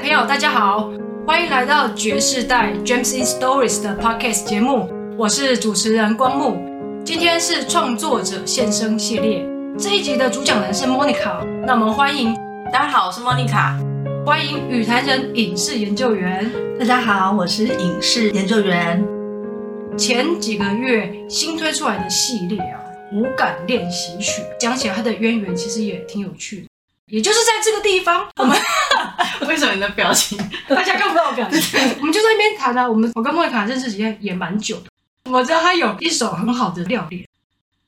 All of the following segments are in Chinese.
朋友，大家好，欢迎来到爵士代 James in Stories 的 Podcast 节目，我是主持人光木。今天是创作者现身系列，这一集的主讲人是 Monica，那我们欢迎。大家好，我是 Monica，欢迎与谈人影视研究员。大家好，我是影视研究员。前几个月新推出来的系列啊，五感练习曲，讲起来它的渊源其实也挺有趣的，也就是在这个地方，我们。为什么你的表情？大家看不到我表情。我们就在那边谈啊。我们我跟莫妮卡认识时间也蛮久的。我知道他有一手很好的料理。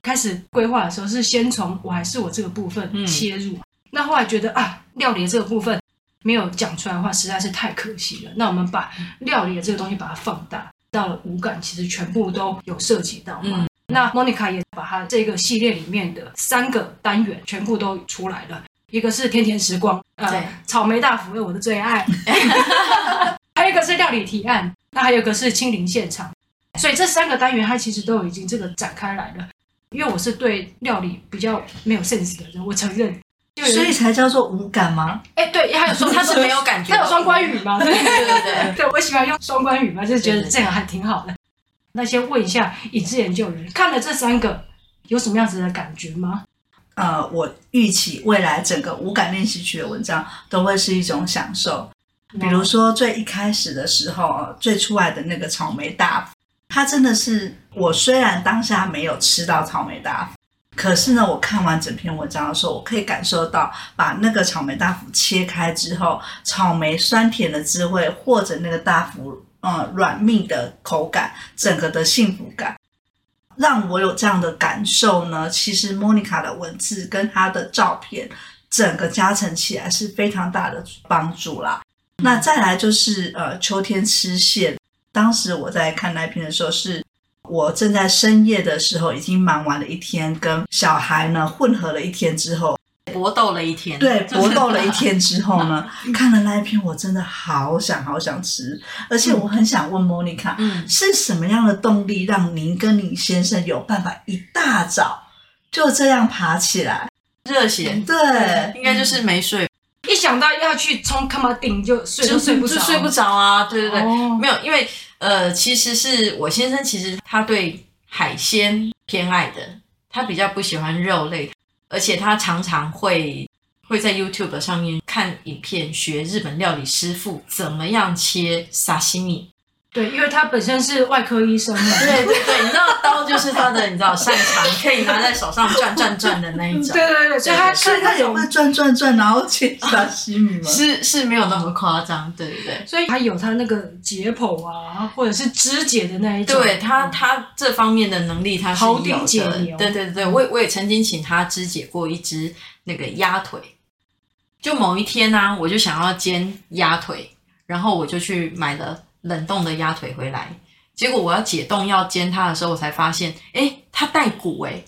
开始规划的时候是先从我还是我这个部分切入。嗯、那后来觉得啊，料理的这个部分没有讲出来的话，实在是太可惜了。那我们把料理的这个东西把它放大，到了五感，其实全部都有涉及到。嗯。那莫妮卡也把它这个系列里面的三个单元全部都出来了。一个是甜甜时光，呃，对草莓大福，为我的最爱。还有一个是料理提案，那还有一个是亲临现场。所以这三个单元，它其实都已经这个展开来了。因为我是对料理比较没有 sense 的人，我承认。所以才叫做无感吗？哎，对，还有说它是没有感觉，它有双关语吗？对对对对，对我喜欢用双关语嘛，就是觉得这样还挺好的。那先问一下影视研究人，看了这三个，有什么样子的感觉吗？呃，我预期未来整个无感练习曲的文章都会是一种享受。比如说最一开始的时候，最出来的那个草莓大福，它真的是我虽然当下没有吃到草莓大福，可是呢，我看完整篇文章的时候，我可以感受到把那个草莓大福切开之后，草莓酸甜的滋味，或者那个大福嗯软密的口感，整个的幸福感。让我有这样的感受呢？其实莫妮卡的文字跟她的照片，整个加成起来是非常大的帮助啦。那再来就是呃，秋天吃蟹。当时我在看那篇的时候，是我正在深夜的时候，已经忙完了一天，跟小孩呢混合了一天之后。搏斗了一天，对，搏斗了一天之后呢，看了那一篇，我真的好想好想吃，而且我很想问莫妮卡，嗯，是什么样的动力让您跟你先生有办法一大早就这样爬起来？热血，对，应该就是没睡，一想到要去冲卡马丁就睡就睡不着，就睡不着啊，对对对，没有，因为呃，其实是我先生，其实他对海鲜偏爱的，他比较不喜欢肉类。而且他常常会会在 YouTube 上面看影片，学日本料理师傅怎么样切沙西米。对，因为他本身是外科医生嘛。对对对，你知道刀就是他的，你知道擅长，可以拿在手上转转转的那一种。对对对，所以他所以他有会转转转，然后切沙西米吗？是是没有那么夸张，对对对。所以他有他那个解剖啊，或者是肢解的那一种。对他他这方面的能力他是有的。对对对，我我也曾经请他肢解过一只那个鸭腿。就某一天呢、啊，我就想要煎鸭腿，然后我就去买了。冷冻的鸭腿回来，结果我要解冻要煎它的时候，我才发现，诶，它带骨诶，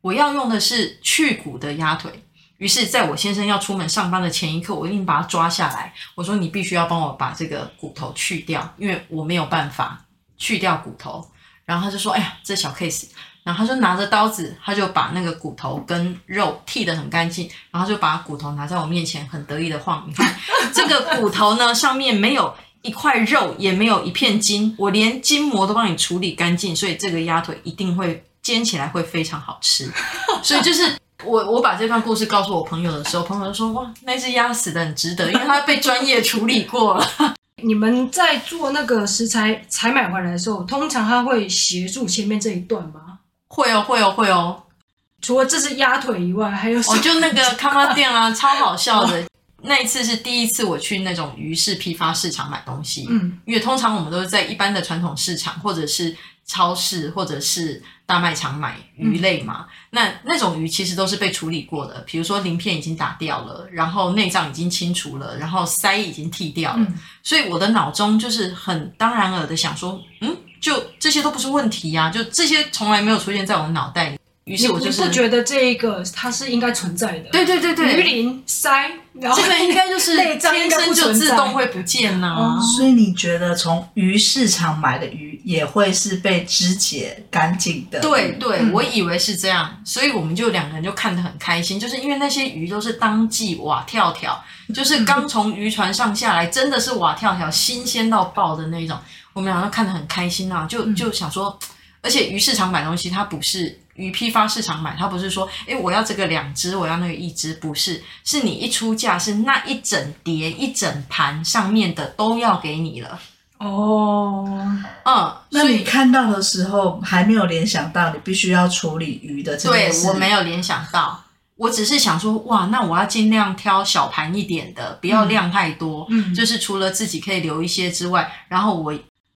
我要用的是去骨的鸭腿。于是，在我先生要出门上班的前一刻，我一定把它抓下来。我说：“你必须要帮我把这个骨头去掉，因为我没有办法去掉骨头。”然后他就说：“哎呀，这小 case。”然后他就拿着刀子，他就把那个骨头跟肉剃得很干净，然后就把骨头拿在我面前，很得意的晃。你看这个骨头呢，上面没有。一块肉也没有一片筋，我连筋膜都帮你处理干净，所以这个鸭腿一定会煎起来会非常好吃。所以就是我我把这段故事告诉我朋友的时候，朋友就说：“哇，那只鸭死的很值得，因为它被专业处理过了。”你们在做那个食材采买回来的时候，通常他会协助前面这一段吗？会哦，会哦，会哦。除了这只鸭腿以外，还有什么？哦，就那个咖啡店啊，超好笑的。那一次是第一次我去那种鱼市批发市场买东西，嗯，因为通常我们都是在一般的传统市场或者是超市或者是大卖场买鱼类嘛，嗯、那那种鱼其实都是被处理过的，比如说鳞片已经打掉了，然后内脏已经清除了，然后鳃已经剃掉了，嗯、所以我的脑中就是很当然耳的想说，嗯，就这些都不是问题呀、啊，就这些从来没有出现在我的脑袋里。于是我就是不觉得这一个它是应该存在的。对对对对，鱼鳞鳃，然后这个应该就是 天生就自动会不见呢、啊。所以你觉得从鱼市场买的鱼也会是被肢解干净的？对对，嗯、我以为是这样，所以我们就两个人就看得很开心，就是因为那些鱼都是当季瓦跳跳，就是刚从渔船上下来，真的是瓦跳跳，新鲜到爆的那种。我们两个看得很开心啊，就就想说，而且鱼市场买东西，它不是。鱼批发市场买，他不是说，哎，我要这个两只，我要那个一只，不是，是你一出价，是那一整碟、一整盘上面的都要给你了。哦，嗯，那你看到的时候还没有联想到你必须要处理鱼的这件事？对，我没有联想到，我只是想说，哇，那我要尽量挑小盘一点的，不要量太多，嗯，就是除了自己可以留一些之外，然后我。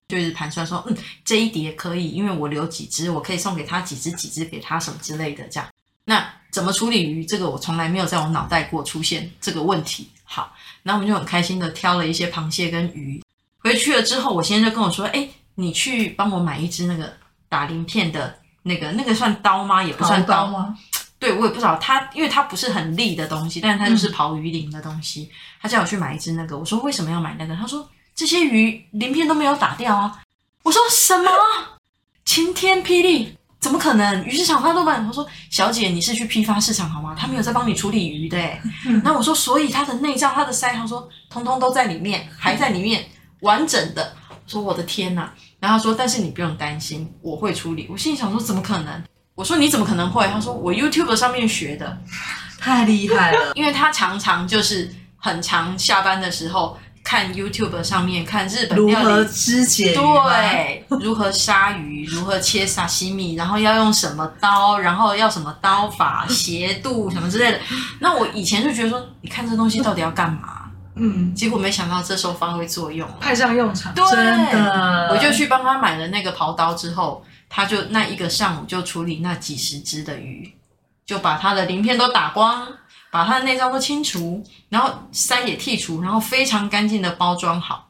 就是盘算说，嗯，这一碟可以，因为我留几只，我可以送给他几只，几只给他什么之类的，这样。那怎么处理鱼？这个我从来没有在我脑袋过出现这个问题。好，那我们就很开心的挑了一些螃蟹跟鱼回去了之后，我先生就跟我说，哎，你去帮我买一只那个打鳞片的那个，那个算刀吗？也不算刀，刀吗？对，我也不知道，它因为它不是很利的东西，但是它就是刨鱼鳞的东西。他叫我去买一只那个，我说为什么要买那个？他说。这些鱼鳞片都没有打掉啊！我说什么？晴天霹雳，怎么可能？鱼市场他都买。他说：“小姐，你是去批发市场好吗？他没有在帮你处理鱼的。”然后我说：“所以它的内脏、它的鳃，他说通通都在里面，还在里面完整的。”我说：“我的天哪！”然后他说：“但是你不用担心，我会处理。”我心里想说：“怎么可能？”我说：“你怎么可能会？”他说：“我 YouTube 上面学的，太厉害了。”因为他常常就是很常下班的时候。看 YouTube 上面看日本料理如何肢解对，如何杀鱼，如何切沙西米，然后要用什么刀，然后要什么刀法、斜度什么之类的。那我以前就觉得说，你看这东西到底要干嘛？嗯，结果没想到这时候发挥作用，派上用场。对，真的，我就去帮他买了那个刨刀之后，他就那一个上午就处理那几十只的鱼，就把他的鳞片都打光。把它的内脏都清除，然后鳃也剔除，然后非常干净的包装好。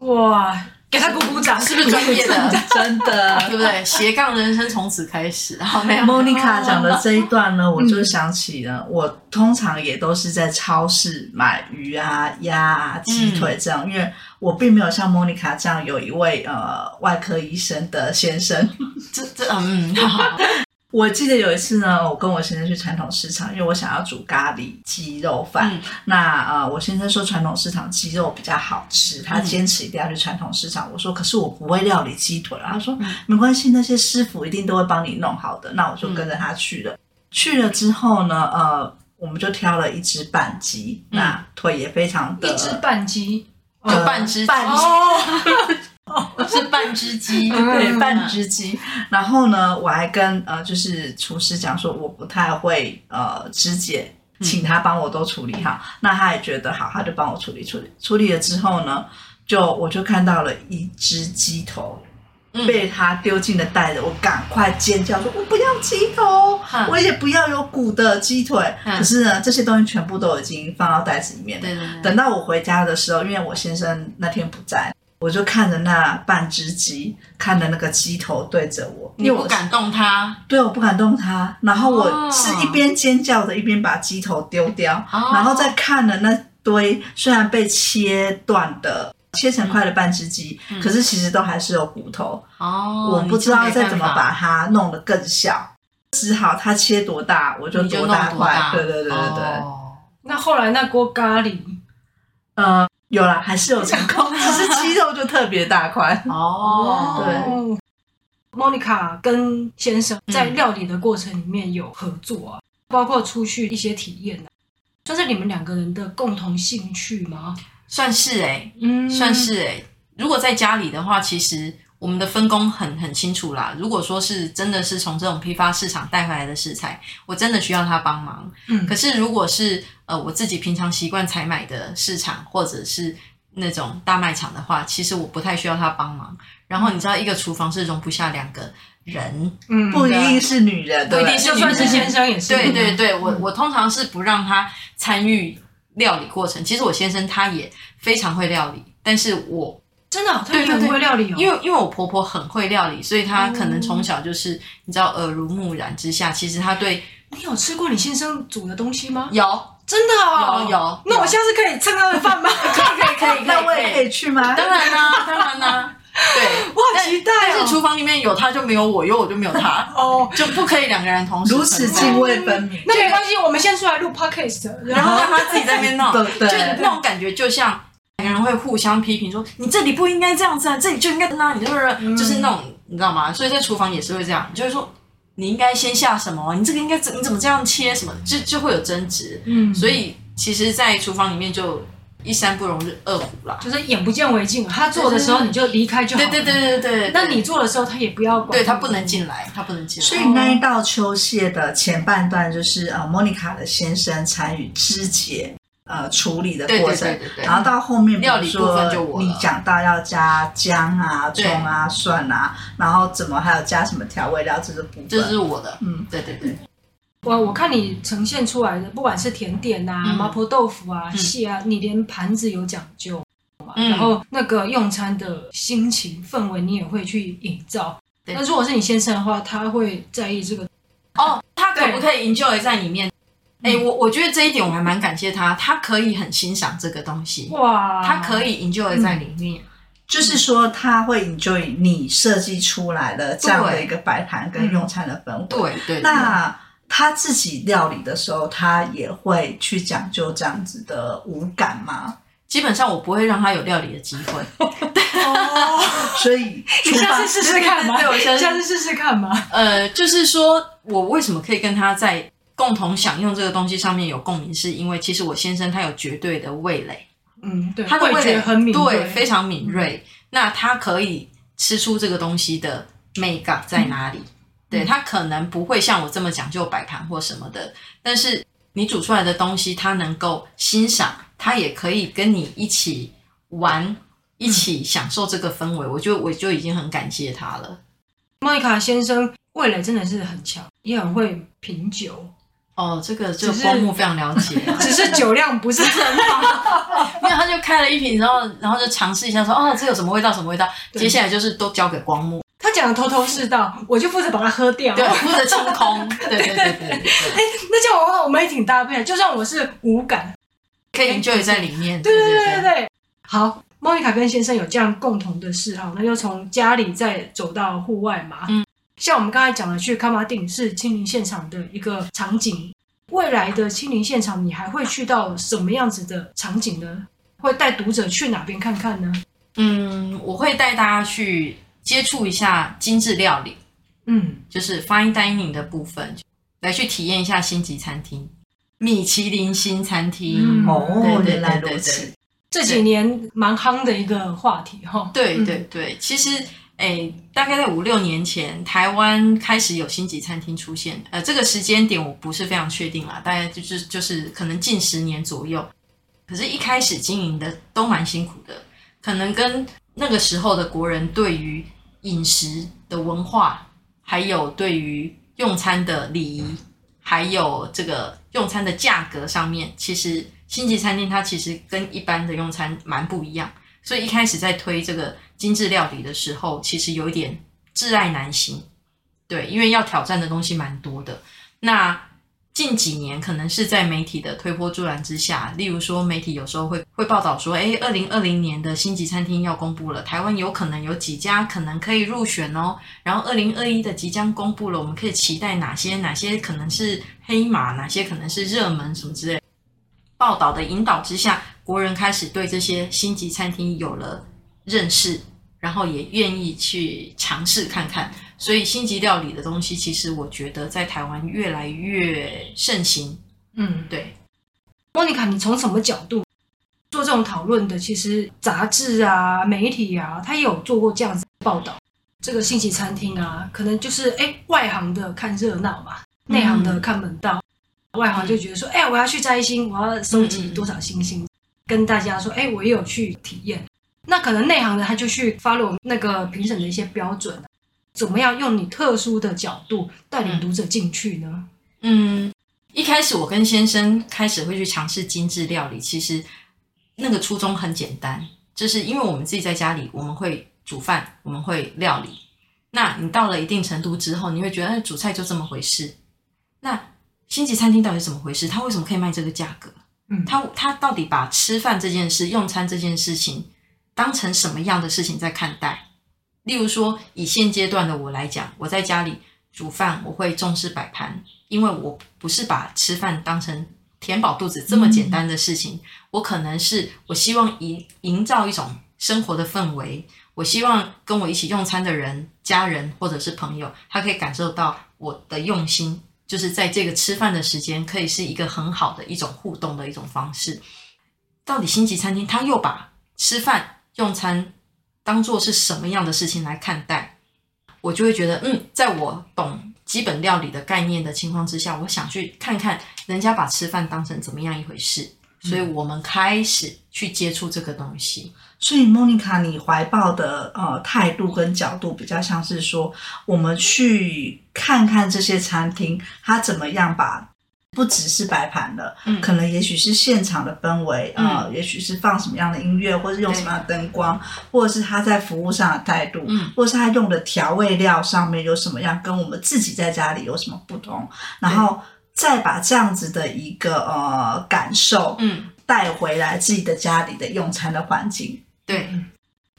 哇，给他鼓鼓掌，是不是专业的？真的，对不对？斜杠人生从此开始。然后没有莫妮卡讲的这一段呢，我就想起了，嗯、我通常也都是在超市买鱼啊、鸭啊、鸡腿这样，嗯、因为我并没有像莫妮卡这样有一位呃外科医生的先生。这这嗯。好我记得有一次呢，我跟我先生去传统市场，因为我想要煮咖喱鸡肉饭。嗯、那呃，我先生说传统市场鸡肉比较好吃，他坚持一定要去传统市场。嗯、我说可是我不会料理鸡腿，他说、嗯、没关系，那些师傅一定都会帮你弄好的。那我就跟着他去了。嗯、去了之后呢，呃，我们就挑了一只半鸡，嗯、那腿也非常的一只半鸡，就半只半鸡。哦，是半只鸡，对，半只鸡。然后呢，我还跟呃，就是厨师讲说，我不太会呃肢解，请他帮我都处理好。嗯、那他也觉得好，他就帮我处理处理。处理了之后呢，就我就看到了一只鸡头被他丢进了袋子，我赶快尖叫说：“我不要鸡头，嗯、我也不要有骨的鸡腿。嗯”可是呢，这些东西全部都已经放到袋子里面了。对对对。等到我回家的时候，因为我先生那天不在。我就看着那半只鸡，看着那个鸡头对着我，你不敢动它，对，我不敢动它。然后我是一边尖叫着，一边把鸡头丢掉，哦、然后再看了那堆虽然被切断的、切成块的半只鸡，嗯、可是其实都还是有骨头。哦，我不知道再怎么把它弄得更小，只好它切多大我就多大块。对对对对对。哦、那后来那锅咖喱，呃。有啦，还是有成功，只是鸡肉就特别大块哦。对，莫妮卡跟先生在料理的过程里面有合作啊，嗯、包括出去一些体验啊，算是你们两个人的共同兴趣吗？算是哎、欸，嗯，算是哎、欸。如果在家里的话，其实。我们的分工很很清楚啦。如果说是真的是从这种批发市场带回来的食材，我真的需要他帮忙。嗯，可是如果是呃我自己平常习惯采买的市场或者是那种大卖场的话，其实我不太需要他帮忙。然后你知道，一个厨房是容不下两个人，嗯，不一定是女人，不一定是就算是先生也是。对对对，我我通常是不让他参与料理过程。其实我先生他也非常会料理，但是我。真的，他也很会料理哦。因为因为我婆婆很会料理，所以她可能从小就是、嗯、你知道耳濡目染之下，其实她对。你有吃过你先生煮的东西吗？有，真的哦，有有。那我下次可以蹭他的饭吗？可以可以可以，那我也可以去吗？当然啦，当然啦。对，我好期待。但是厨房里面有他就没有我，有我就没有他。哦，就不可以两个人同时。如此泾渭分明。那没关系，我们先出来录 podcast，然后让他自己在那边闹。对对。就那种感觉，就像两个人会互相批评说：“你这里不应该这样子啊，这里就应该那，你就是就是那种，你知道吗？”所以在厨房也是会这样，就是说。你应该先下什么？你这个应该怎？你怎么这样切？什么就就会有争执。嗯，所以其实，在厨房里面就一山不容二虎啦，就是眼不见为净。他做的时候你就离开就好。对对对对对。那你做的时候他也不要管。对，他不能进来，他不能进来。所以那一道秋蟹的前半段就是呃，莫妮卡的先生参与肢解。呃，处理的过程，对对对对，然后到后面，比如说你讲到要加姜啊、葱啊、蒜啊，然后怎么还有加什么调味料，这个部分，这是我的，嗯，对对对。我我看你呈现出来的，不管是甜点啊、麻婆豆腐啊、蟹啊，你连盘子有讲究嘛，然后那个用餐的心情氛围，你也会去营造。那如果是你先生的话，他会在意这个哦，他可不可以 enjoy 在里面？哎、欸，我我觉得这一点我还蛮感谢他，他可以很欣赏这个东西，哇，他可以 enjoy 在里面，嗯、就是说他会 enjoy 你设计出来的这样的一个摆盘跟用餐的氛围，对对。那他自己料理的时候，他也会去讲究这样子的五感吗？基本上我不会让他有料理的机会，哦，所以你下次试试看嘛，对，我下次试试看嘛。呃，就是说我为什么可以跟他在。共同享用这个东西上面有共鸣，是因为其实我先生他有绝对的味蕾，嗯，对，他的味蕾很敏锐，对，非常敏锐。嗯、那他可以吃出这个东西的美感在哪里？嗯、对，他可能不会像我这么讲究摆盘或什么的，但是你煮出来的东西他能够欣赏，他也可以跟你一起玩，一起享受这个氛围。嗯、我就我就已经很感谢他了。莫妮卡先生味蕾真的是很强，也很会品酒。哦，这个这个光幕非常了解，只是酒量不是很好。因为他就开了一瓶，然后然后就尝试一下说，哦，这有什么味道？什么味道？接下来就是都交给光幕，他讲的头头是道，我就负责把它喝掉，对，负责清空。对对对对对。哎，那这样的话我们也挺搭配的，就算我是无感，可以就在里面。对对对对对。好，莫妮卡跟先生有这样共同的嗜好，那就从家里再走到户外嘛。嗯。像我们刚才讲的，去崁仔顶是亲临现场的一个场景。未来的亲临现场，你还会去到什么样子的场景呢？会带读者去哪边看看呢？嗯，我会带大家去接触一下精致料理，嗯，就是 fine dining 的部分，来去体验一下星级餐厅，米其林星餐厅。嗯、哦，原来如此，这几年蛮夯的一个话题哈。对对对，其实。诶，大概在五六年前，台湾开始有星级餐厅出现。呃，这个时间点我不是非常确定啦，大概就是就是可能近十年左右。可是，一开始经营的都蛮辛苦的，可能跟那个时候的国人对于饮食的文化，还有对于用餐的礼仪，还有这个用餐的价格上面，其实星级餐厅它其实跟一般的用餐蛮不一样。所以一开始在推这个。精致料理的时候，其实有一点挚爱难行，对，因为要挑战的东西蛮多的。那近几年可能是在媒体的推波助澜之下，例如说媒体有时候会会报道说，哎，二零二零年的星级餐厅要公布了，台湾有可能有几家可能可以入选哦。然后二零二一的即将公布了，我们可以期待哪些？哪些可能是黑马？哪些可能是热门？什么之类。报道的引导之下，国人开始对这些星级餐厅有了。认识，然后也愿意去尝试看看，所以星级料理的东西，其实我觉得在台湾越来越盛行。嗯，对。莫妮卡，你从什么角度做这种讨论的？其实杂志啊、媒体啊，他也有做过这样子的报道。这个星级餐厅啊，可能就是哎，外行的看热闹嘛，内行的看门道。嗯、外行就觉得说，哎，我要去摘星，我要收集多少星星，嗯、跟大家说，哎，我也有去体验。那可能内行的他就去 follow 那个评审的一些标准，怎么样用你特殊的角度带领读者进去呢？嗯，一开始我跟先生开始会去尝试精致料理，其实那个初衷很简单，就是因为我们自己在家里，我们会煮饭，我们会料理。那你到了一定程度之后，你会觉得，哎，煮菜就这么回事。那星级餐厅到底怎么回事？它为什么可以卖这个价格？嗯，他他到底把吃饭这件事、用餐这件事情当成什么样的事情在看待？例如说，以现阶段的我来讲，我在家里煮饭，我会重视摆盘，因为我不是把吃饭当成填饱肚子这么简单的事情。嗯、我可能是我希望营营造一种生活的氛围，我希望跟我一起用餐的人、家人或者是朋友，他可以感受到我的用心。就是在这个吃饭的时间，可以是一个很好的一种互动的一种方式。到底星级餐厅他又把吃饭用餐当做是什么样的事情来看待？我就会觉得，嗯，在我懂基本料理的概念的情况之下，我想去看看人家把吃饭当成怎么样一回事。所以我们开始去接触这个东西。所以莫妮卡，你怀抱的呃态度跟角度比较像是说，我们去看看这些餐厅，它怎么样把不只是摆盘的，嗯，可能也许是现场的氛围，呃，嗯，也许是放什么样的音乐，或是用什么样的灯光，或者是他在服务上的态度，嗯，或者是他用的调味料上面有什么样，跟我们自己在家里有什么不同，然后再把这样子的一个呃感受，嗯，带回来自己的家里的用餐的环境。对，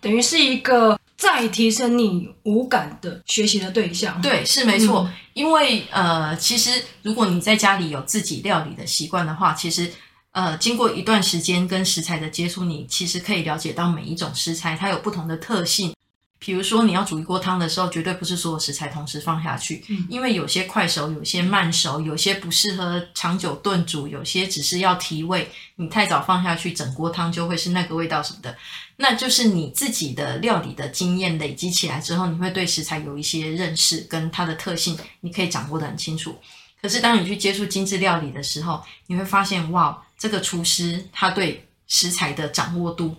等于是一个再提升你五感的学习的对象。对，是没错。嗯、因为呃，其实如果你在家里有自己料理的习惯的话，其实呃，经过一段时间跟食材的接触，你其实可以了解到每一种食材它有不同的特性。比如说，你要煮一锅汤的时候，绝对不是所有食材同时放下去，嗯、因为有些快熟，有些慢熟，有些不适合长久炖煮，有些只是要提味。你太早放下去，整锅汤就会是那个味道什么的。那就是你自己的料理的经验累积起来之后，你会对食材有一些认识，跟它的特性，你可以掌握的很清楚。可是当你去接触精致料理的时候，你会发现，哇，这个厨师他对食材的掌握度。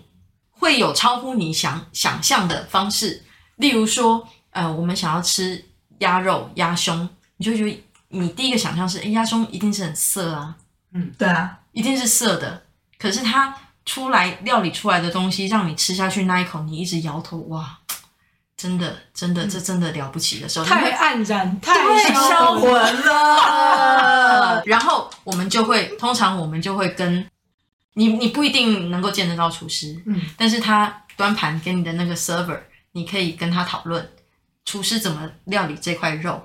会有超乎你想想象的方式，例如说，呃，我们想要吃鸭肉、鸭胸，你就觉得你第一个想象是，哎，鸭胸一定是很涩啊，嗯，对啊，一定是涩的。可是它出来料理出来的东西，让你吃下去那一口，你一直摇头，哇，真的，真的，这真的了不起的时候，太黯然，太销魂了。然后我们就会，通常我们就会跟。你你不一定能够见得到厨师，嗯，但是他端盘给你的那个 server，你可以跟他讨论厨师怎么料理这块肉，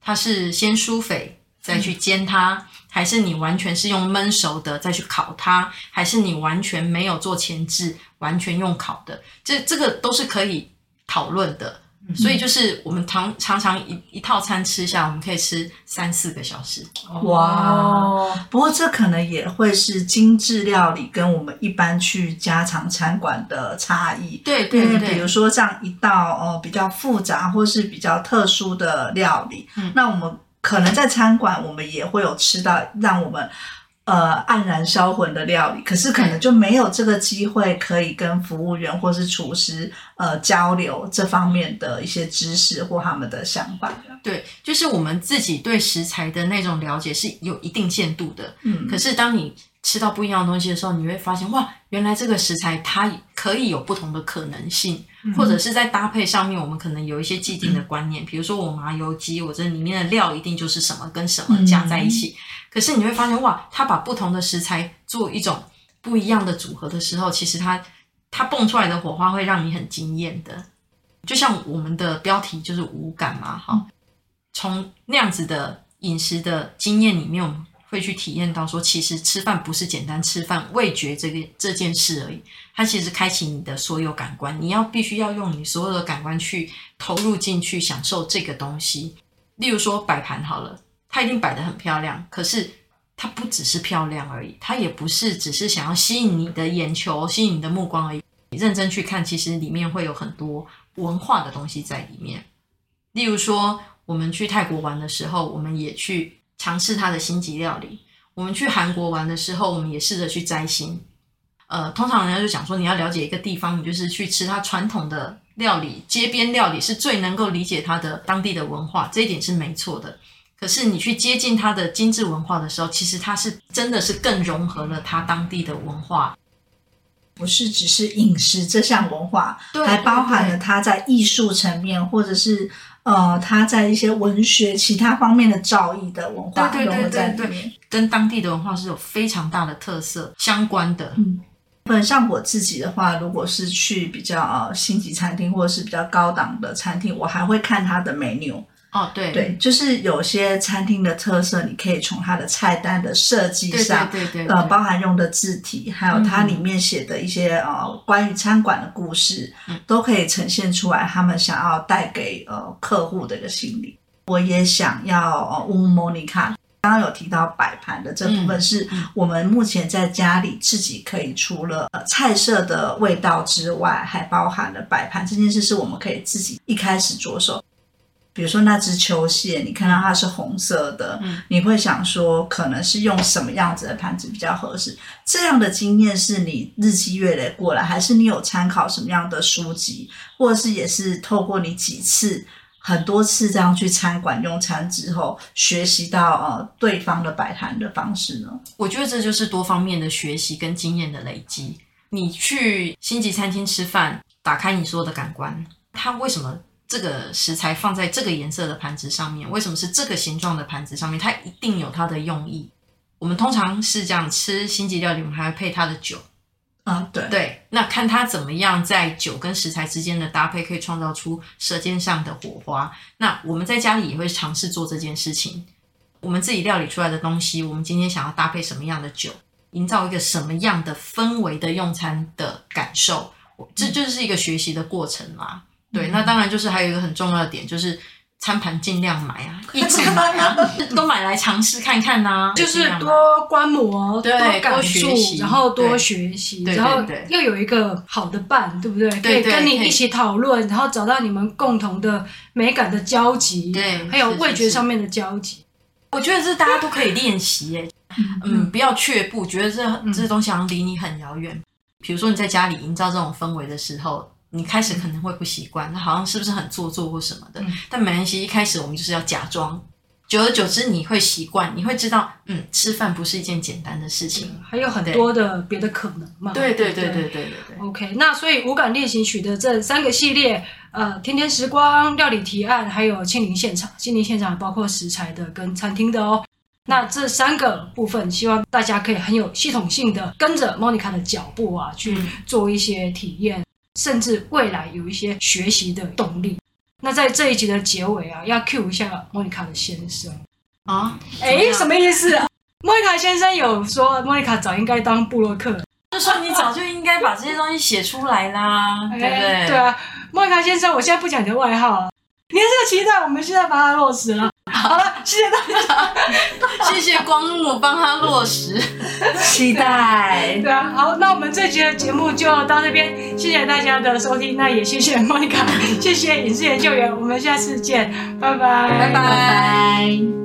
他是先舒肥再去煎它，嗯，还是你完全是用焖熟的再去烤它，还是你完全没有做前置，完全用烤的，这这个都是可以讨论的。所以就是我们常常常一一套餐吃下，我们可以吃三四个小时。哇！不过这可能也会是精致料理跟我们一般去家常餐馆的差异。对对对，比如说这样一道呃比较复杂或是比较特殊的料理，嗯，那我们可能在餐馆我们也会有吃到让我们。呃，黯然销魂的料理，可是可能就没有这个机会可以跟服务员或是厨师呃交流这方面的一些知识或他们的想法。对，就是我们自己对食材的那种了解是有一定限度的。嗯，可是当你吃到不一样的东西的时候，你会发现哇，原来这个食材它可以有不同的可能性，嗯、或者是在搭配上面，我们可能有一些既定的观念。嗯、比如说我麻油鸡，我这里面的料一定就是什么跟什么加在一起。嗯、可是你会发现哇，它把不同的食材做一种不一样的组合的时候，其实它它蹦出来的火花会让你很惊艳的。就像我们的标题就是无感嘛，哈，从那样子的饮食的经验里面，我们。会去体验到说，其实吃饭不是简单吃饭味觉这个这件事而已，它其实开启你的所有感官，你要必须要用你所有的感官去投入进去享受这个东西。例如说摆盘好了，它一定摆得很漂亮，可是它不只是漂亮而已，它也不是只是想要吸引你的眼球、吸引你的目光而已。你认真去看，其实里面会有很多文化的东西在里面。例如说，我们去泰国玩的时候，我们也去。尝试它的星级料理。我们去韩国玩的时候，我们也试着去摘星。呃，通常人家就讲说，你要了解一个地方，你就是去吃它传统的料理，街边料理是最能够理解它的当地的文化，这一点是没错的。可是你去接近它的精致文化的时候，其实它是真的是更融合了它当地的文化。不是只是饮食这项文化，还包含了它在艺术层面，或者是呃他在一些文学其他方面的造诣的文化融合在里面，跟当地的文化是有非常大的特色相关的。嗯，本像我自己的话，如果是去比较呃星级餐厅或者是比较高档的餐厅，我还会看它的 menu。哦，对。对，就是有些餐厅的特色，你可以从它的菜单的设计上，对对对，对，对，呃，包含用的字体，还有它里面写的一些、嗯、呃关于餐馆的故事，嗯，都可以呈现出来他们想要带给呃客户的一个心理。我也想要呃问问 Monica，刚刚有提到摆盘的这部分，是我们目前在家里自己可以除了、呃、菜色的味道之外，还包含了摆盘这件事，是我们可以自己一开始着手。比如说那只球蟹，你看到它是红色的，嗯，你会想说可能是用什么样子的盘子比较合适？这样的经验是你日积月累过来，还是你有参考什么样的书籍，或者是也是透过你几次、很多次这样去餐馆用餐之后，学习到呃对方的摆盘的方式呢？我觉得这就是多方面的学习跟经验的累积。你去星级餐厅吃饭，打开你所有的感官，它为什么？这个食材放在这个颜色的盘子上面，为什么是这个形状的盘子上面？它一定有它的用意。我们通常是这样吃星级料理，我们还会配它的酒。啊，对对，那看它怎么样在酒跟食材之间的搭配，可以创造出舌尖上的火花。那我们在家里也会尝试做这件事情。我们自己料理出来的东西，我们今天想要搭配什么样的酒，营造一个什么样的氛围的用餐的感受，这就是一个学习的过程嘛。对，那当然就是还有一个很重要的点，就是餐盘尽量买啊，一直买啊，都买来尝试看看呐、啊，就是多观摩，对，多感受，然后多学习，然后又有一个好的伴，对不对？可以跟你一起讨论，然后找到你们共同的美感的交集，对，还有味觉上面的交集。我觉得这大家都可以练习，哎，嗯，不要却步，觉得这这东西好像离你很遥远。比如说你在家里营造这种氛围的时候。你开始可能会不习惯，那好像是不是很做作或什么的？嗯、但没关系，一开始我们就是要假装，久而久之你会习惯，你会知道，嗯，吃饭不是一件简单的事情，还有很多的别的可能嘛。对对对对对对对，对。OK，那所以五感练习曲的这三个系列，呃，天天时光、料理提案，还有亲临现场，亲临现场包括食材的跟餐厅的哦。那这三个部分，希望大家可以很有系统性的跟着 Monica 的脚步啊，去做一些体验。甚至未来有一些学习的动力。那在这一集的结尾啊，要 cue 一下莫妮卡的先生啊？哎，什么意思？莫妮卡先生有说，莫妮卡早应该当布洛克，就说你早就应该把这些东西写出来啦，对不对？对啊，莫妮卡先生，我现在不讲你的外号了，你还是个期待，我们现在把它落实了。好了，谢谢大家，谢谢光木帮他落实，期待。对啊，好，那我们这集的节目就到这边，谢谢大家的收听，那也谢谢 Monica，谢谢影视研究员，我们下次见，拜拜，拜拜。拜拜。